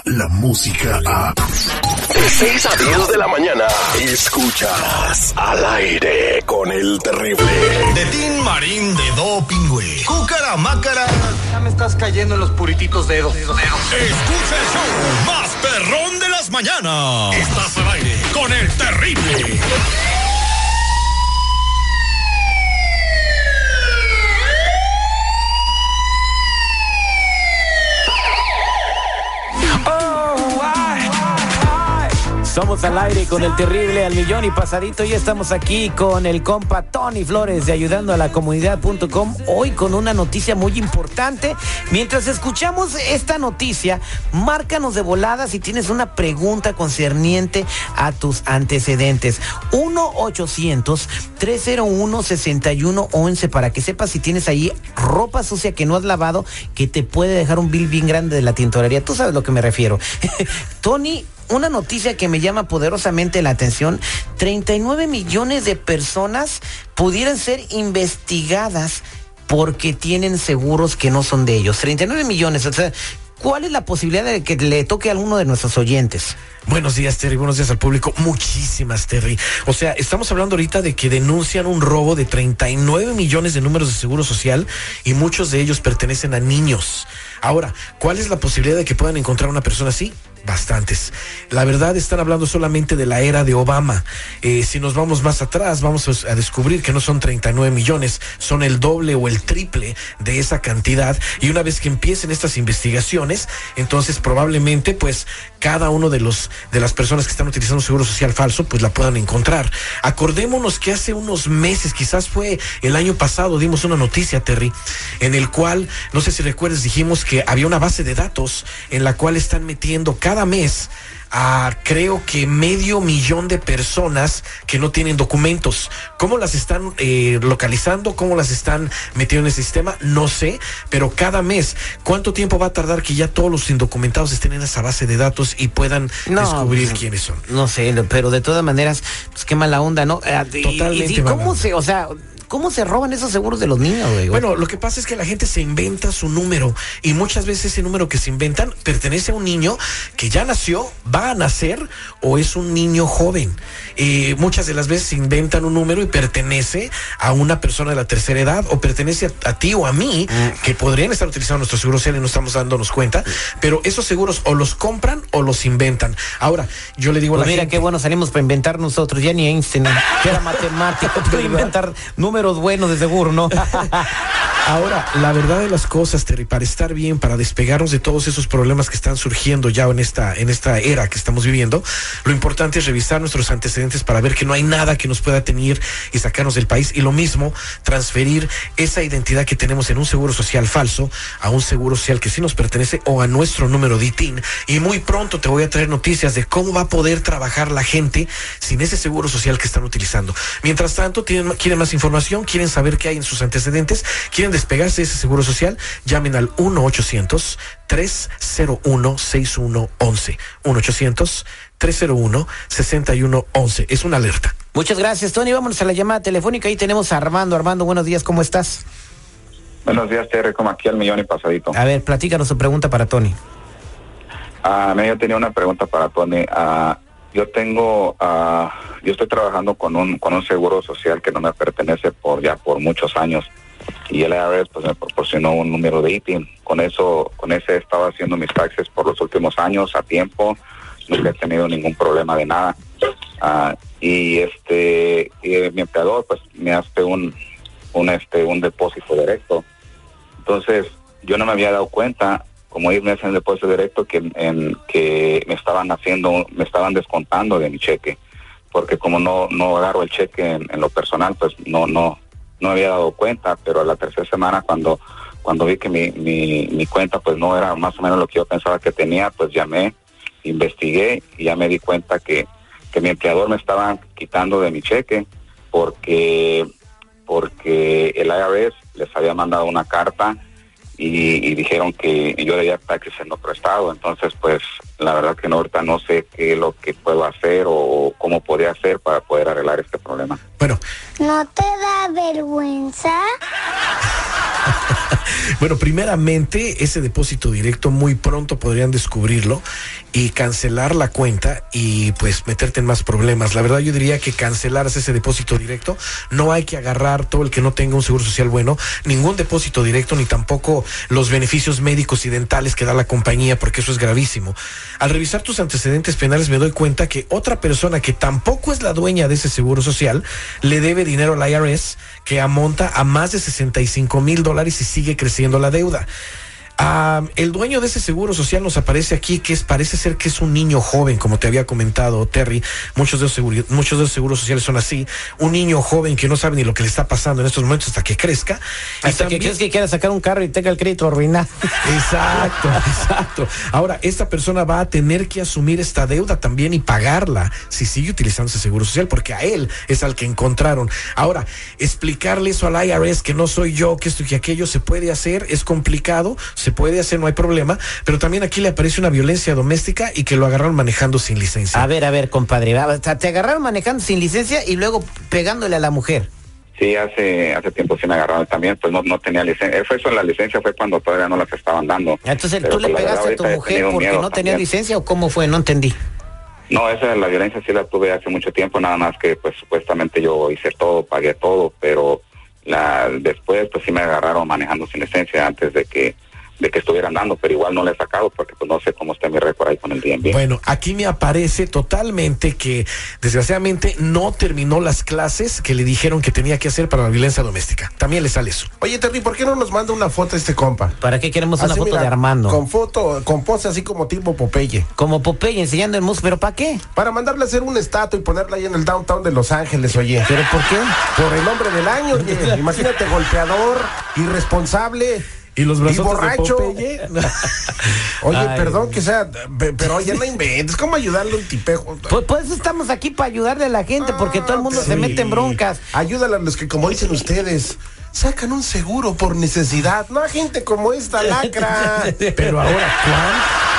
escucha la música a... De 6 a 10 de la mañana, escuchas al aire con el terrible. De Tin Marín de Doping, güey. Cúcara, mácara. Ya me estás cayendo en los purititos dedos. Escucha el show más perrón de las mañanas. Estás al aire con el terrible. Somos al aire con el terrible al millón y pasadito y estamos aquí con el compa Tony Flores de ayudando a la comunidad.com hoy con una noticia muy importante. Mientras escuchamos esta noticia, márcanos de volada si tienes una pregunta concerniente a tus antecedentes. 1-800-301-6111 para que sepas si tienes ahí ropa sucia que no has lavado que te puede dejar un bill bien grande de la tintorería. Tú sabes a lo que me refiero. Tony una noticia que me llama poderosamente la atención, 39 millones de personas pudieran ser investigadas porque tienen seguros que no son de ellos. 39 millones, o sea, ¿cuál es la posibilidad de que le toque a alguno de nuestros oyentes? Buenos días, Terry. Buenos días al público. Muchísimas, Terry. O sea, estamos hablando ahorita de que denuncian un robo de 39 millones de números de seguro social y muchos de ellos pertenecen a niños. Ahora, ¿cuál es la posibilidad de que puedan encontrar una persona así? Bastantes. La verdad están hablando solamente de la era de Obama. Eh, si nos vamos más atrás, vamos a descubrir que no son 39 millones, son el doble o el triple de esa cantidad. Y una vez que empiecen estas investigaciones, entonces probablemente pues cada uno de los de las personas que están utilizando seguro social falso pues la puedan encontrar. Acordémonos que hace unos meses, quizás fue el año pasado, dimos una noticia, Terry, en el cual, no sé si recuerdas, dijimos que había una base de datos en la cual están metiendo cada mes a creo que medio millón de personas que no tienen documentos. ¿Cómo las están eh, localizando? ¿Cómo las están metiendo en el sistema? No sé, pero cada mes, ¿cuánto tiempo va a tardar que ya todos los indocumentados estén en esa base de datos y puedan descubrir pues, quiénes son? No sé, pero de todas maneras, pues qué mala onda, ¿no? Eh, Totalmente. Y, y ¿Cómo se, o sea, ¿Cómo se roban esos seguros de los niños, güey? Bueno, lo que pasa es que la gente se inventa su número y muchas veces ese número que se inventan pertenece a un niño que ya nació, va a nacer o es un niño joven. Eh, muchas de las veces se inventan un número y pertenece a una persona de la tercera edad o pertenece a, a ti o a mí Mm. que podrían estar utilizando nuestro seguro social y no estamos dándonos cuenta, pero esos seguros o los compran o los inventan. Ahora, yo le digo a Pues la mira gente, qué bueno salimos para inventar nosotros, ya ni Einstein, que era matemático, puede inventar números buenos de seguro, ¿no? Ahora, la verdad de las cosas, Terry, para estar bien, para despegarnos de todos esos problemas que están surgiendo ya en esta, en esta era que estamos viviendo, lo importante es revisar nuestros antecedentes para ver que no hay nada que nos pueda tener y sacarnos del país. Y lo mismo, transferir esa identidad que tenemos en un seguro social falso a un seguro social que sí nos pertenece o a nuestro número de ITIN. Y muy pronto te voy a traer noticias de cómo va a poder trabajar la gente sin ese seguro social que están utilizando. Mientras tanto, tienen, quieren más información, quieren saber qué hay en sus antecedentes, quieren despegarse de ese seguro social, llamen al 1-800-301-6111. 1-800-301-6111. Es una alerta. Muchas gracias, Tony. Vámonos a la llamada telefónica. Ahí tenemos a Armando. Armando, buenos días, ¿cómo estás? Buenos días, Terry, como aquí al millón y pasadito. A ver, platícanos su pregunta para Tony. Ah, yo tenía una pregunta para Tony. Ah, yo tengo, ah, yo estoy trabajando con un con un seguro social que no me pertenece por ya por muchos años y el IRS pues me proporcionó un número de ITIN. Con eso, con ese he estado haciendo mis taxes por los últimos años a tiempo. Nunca he tenido ningún problema de nada. Ah, y este, y mi empleador pues me hace un un este un depósito directo. Entonces yo no me había dado cuenta como ellos me hacen el depósito directo que en que me estaban haciendo me estaban descontando de mi cheque porque como no no agarro el cheque en, en lo personal pues no no no había dado cuenta pero a la tercera semana cuando cuando vi que mi, mi, mi cuenta pues no era más o menos lo que yo pensaba que tenía pues llamé investigué y ya me di cuenta que que mi empleador me estaba quitando de mi cheque porque porque el IRS les había mandado una carta y, y dijeron que yo debía taxes en otro estado. Entonces, pues, la verdad que no, ahorita no sé qué es lo que puedo hacer o cómo podría hacer para poder arreglar este problema. Bueno, ¿No te da vergüenza? Bueno, primeramente, ese depósito directo muy pronto podrían descubrirlo y cancelar la cuenta y pues meterte en más problemas. La verdad yo diría que cancelaras ese depósito directo. No hay que agarrar todo el que no tenga un seguro social bueno, ningún depósito directo ni tampoco los beneficios médicos y dentales que da la compañía porque eso es gravísimo. Al revisar tus antecedentes penales me doy cuenta que otra persona que tampoco es la dueña de ese seguro social le debe dinero al IRS que amonta a más de 65 mil dólares y sigue creciendo la deuda. Ah, el dueño de ese seguro social nos aparece aquí, que es, parece ser que es un niño joven, como te había comentado, Terry. Muchos de, los seguri- muchos de los seguros sociales son así. Un niño joven que no sabe ni lo que le está pasando en estos momentos hasta que crezca. Y Hasta que crees que quiera sacar un carro y tenga el crédito arruinado. Exacto, exacto. Ahora, esta persona va a tener que asumir esta deuda también y pagarla si sigue utilizando ese seguro social, porque a él es al que encontraron. Ahora, explicarle eso al IRS que no soy yo, que esto y que aquello se puede hacer, es complicado, se puede hacer, no hay problema, pero también aquí le aparece una violencia doméstica y que lo agarraron manejando sin licencia. A ver, a ver, compadre. va, o sea, te agarraron manejando sin licencia y luego pegándole a la mujer. Sí, hace hace tiempo sí me agarraron también, pues no, no tenía licencia. Fue eso, la licencia fue cuando todavía no las estaban dando. Entonces, Pero, ¿tú le pues, pegaste a tu mujer porque no tenía también. licencia o cómo fue? No entendí. No, esa la violencia sí la tuve hace mucho tiempo, nada más que pues supuestamente yo hice todo, pagué todo, pero la después pues sí me agarraron manejando sin licencia antes de que de que estuvieran dando, pero igual no le he sacado porque pues no sé cómo está mi récord ahí con el DMV. Bueno, aquí me aparece totalmente que desgraciadamente no terminó las clases que le dijeron que tenía que hacer para la violencia doméstica. También le sale eso. Oye, Terry, ¿por qué no nos manda una foto este compa? ¿Para qué queremos una foto mira, de Armando? Con foto, con pose así como tipo Popeye. Como Popeye enseñando el mus, ¿pero para qué? Para mandarle a hacer una estatua y ponerla ahí en el downtown de Los Ángeles, oye. ¿Pero por qué? Por el hombre del año, oye. Imagínate, golpeador, irresponsable. Y los Y borracho. Popeye. Oye, Ay. perdón que sea, pe- pero oye, no inventes. ¿Cómo ayudarle a un tipejo? Pues, por eso estamos aquí para ayudarle a la gente, porque todo el mundo se Sí. mete en broncas. Ayúdale a los que, como dicen ustedes, sacan un seguro por necesidad. No a gente como esta lacra. Pero ahora, ¿cuán-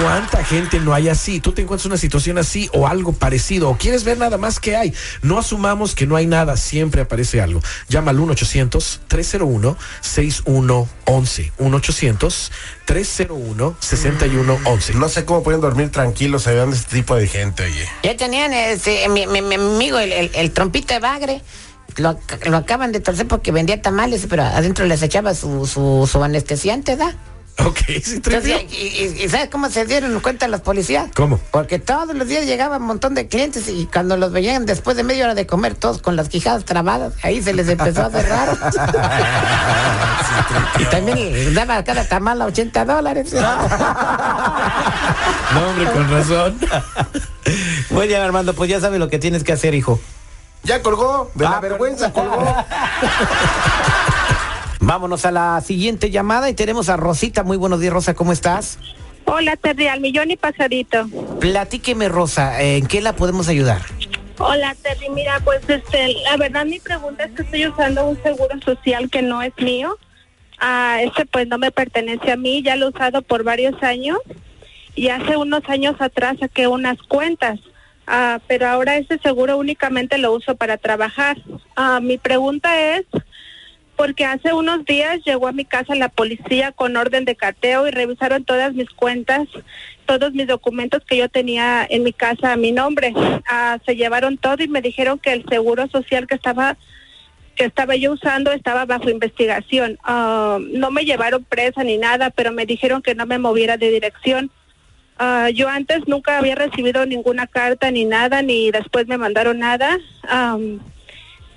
¿cuánta gente no hay así? Tú te encuentras una situación así o algo parecido, o quieres ver nada más que hay. No asumamos que no hay nada, siempre aparece algo. Llama al 1-800-301-6111. 1-800-301-6111. No sé cómo pueden dormir tranquilos sabiendo de este tipo de gente, oye. Ya tenían este, mi, mi- mi amigo, el, el, el trompito de bagre. Lo acaban de torcer porque vendía tamales, pero adentro les echaba su, su, su anestesiante, ¿da? Ok, sí, Entonces, y, y- y ¿sabes cómo se dieron cuenta los policías? ¿Cómo? Porque todos los días llegaba un montón de clientes y cuando los veían después de media hora de comer, todos con las quijadas trabadas, ahí se les empezó a hacer raro. y también les daba cada tamal a 80 dólares. No, hombre, con razón. Muy bien, Armando, pues ya sabes lo que tienes que hacer, hijo. Ya colgó, de la Ah, vergüenza colgó. Vámonos a la siguiente llamada y tenemos a Rosita. Muy buenos días, Rosa, ¿cómo estás? Hola, Terry, al millón y pasadito. Platíqueme, Rosa, ¿en qué la podemos ayudar? Hola, Terry, mira, pues este, la verdad mi pregunta es que estoy usando un seguro social que no es mío. Ah, este pues no me pertenece a mí, ya lo he usado por varios años y hace unos años atrás saqué unas cuentas. Ah, pero ahora ese seguro únicamente lo uso para trabajar. Ah, mi pregunta es, porque hace unos días llegó a mi casa la policía con orden de cateo y revisaron todas mis cuentas, todos mis documentos que yo tenía en mi casa a mi nombre. Ah, se llevaron todo y me dijeron que el seguro social que estaba que estaba yo usando estaba bajo investigación. Ah, no me llevaron presa ni nada, pero me dijeron que no me moviera de dirección. Ah, yo antes nunca había recibido ninguna carta ni nada, ni después me mandaron nada. Am,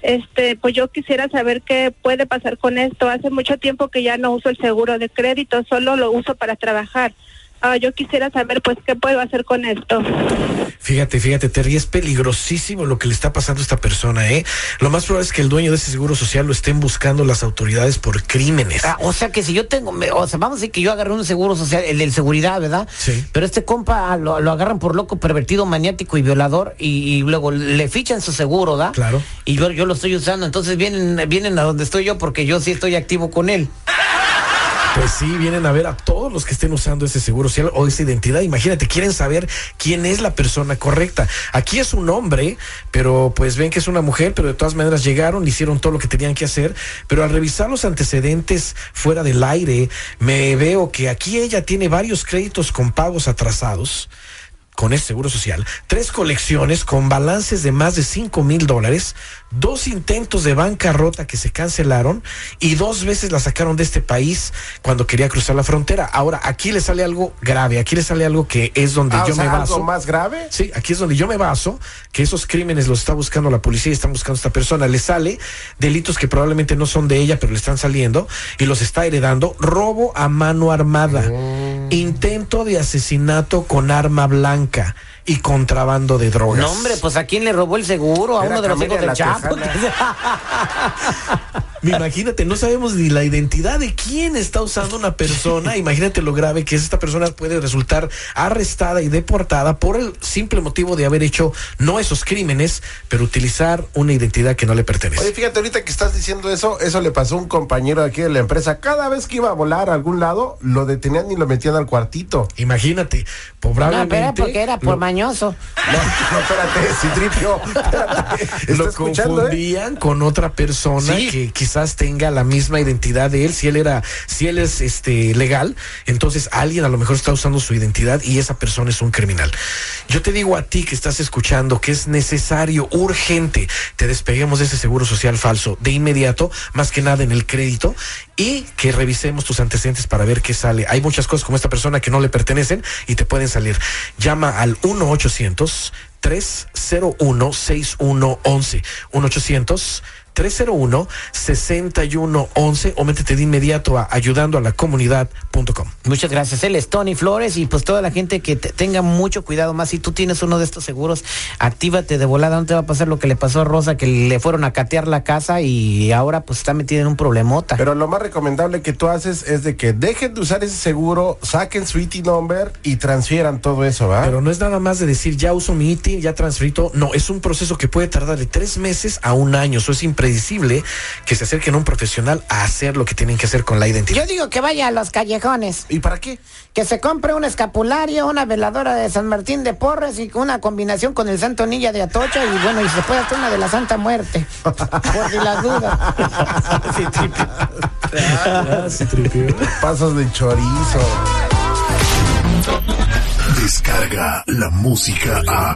este, pues yo quisiera saber qué puede pasar con esto. Hace mucho tiempo que ya no uso el seguro de crédito, solo lo uso para trabajar. Ah, yo quisiera saber, pues, qué puedo hacer con esto. Fíjate, fíjate, Terry, es peligrosísimo lo que le está pasando a esta persona, ¿eh? Lo más probable es que el dueño de ese seguro social lo estén buscando las autoridades por crímenes. Ah, o sea que si yo tengo, me- o sea, vamos a decir que yo agarré un seguro social, el de seguridad, ¿verdad? Sí. Pero este compa lo, lo agarran por loco, pervertido, maniático y violador y, y luego le fichan su seguro, ¿da? Claro. Y yo, yo lo estoy usando, entonces vienen, vienen a donde estoy yo porque yo sí estoy activo con él. Pues sí, vienen a ver a todos los que estén usando ese seguro social o esa identidad. Imagínate, quieren saber quién es la persona correcta. Aquí es un hombre, pero pues ven que es una mujer, pero de todas maneras llegaron, hicieron todo lo que tenían que hacer. Pero al revisar los antecedentes fuera del aire, me veo que aquí ella tiene varios créditos con pagos atrasados con el Seguro Social, tres colecciones con balances de más de 5 mil dólares, dos intentos de bancarrota que se cancelaron y dos veces la sacaron de este país cuando quería cruzar la frontera. Ahora, aquí le sale algo grave, aquí le sale algo que es donde Ah, yo o sea, me baso. ¿Algo más grave? Sí, aquí es donde yo me baso, que esos crímenes los está buscando la policía y están buscando a esta persona. Le sale delitos que probablemente no son de ella, pero le están saliendo y los está heredando. Robo a mano armada, intento de asesinato con arma blanca y contrabando de drogas. No, hombre, pues a quién le robó el seguro, a Era uno de los hijos del Chapo. Imagínate, no sabemos ni la identidad de quién está usando una persona. Imagínate lo grave que es esta persona puede resultar arrestada y deportada por el simple motivo de haber hecho no esos crímenes, pero utilizar una identidad que no le pertenece. Oye, fíjate, ahorita que estás diciendo eso, eso le pasó a un compañero de aquí de la empresa. Cada vez que iba a volar a algún lado, lo detenían y lo metían al cuartito. Imagínate, No, probablemente pero era porque era por lo- mañoso. No, no, espérate, Citripio. Espérate. ¿Está lo escuchando, eh? confundían con otra persona Sí. que quizás tenga la misma identidad de él si él era si él es este legal entonces alguien a lo mejor está usando su identidad y esa persona es un criminal yo te digo a ti que estás escuchando que es necesario urgente te despeguemos de ese seguro social falso de inmediato más que nada en el crédito y que revisemos tus antecedentes para ver qué sale. Hay muchas cosas como esta persona que no le pertenecen y te pueden salir. Llama al 1 800 301 6111 1 800 301-6111 o métete de inmediato a ayudando a la comunidad.com. Muchas gracias. Él es Tony Flores y pues toda la gente que te- tenga mucho cuidado más. Si tú tienes uno de estos seguros, actívate de volada. No te va a pasar lo que le pasó a Rosa, que le fueron a catear la casa y ahora pues está metida en un problemota. Pero lo más recomendable que tú haces es de que dejen de usar ese seguro, saquen su IT number y transfieran todo eso, ¿va? Pero no es nada más de decir ya uso mi ITIN, ya transfrito. No, es un proceso que puede tardar de tres meses a un año. Eso es impredecible que se acerquen a un profesional a hacer lo que tienen que hacer con la identidad. Yo digo que vaya a los callejones. ¿Y para qué? Que se compre un escapulario, una veladora de San Martín de Porres y una combinación con el Santo Nilla de Atocha y bueno, y se puede hacer una de la Santa Muerte. Por si las dudas. Ah, sí, tripeo. Pasos de chorizo. Descarga la música a.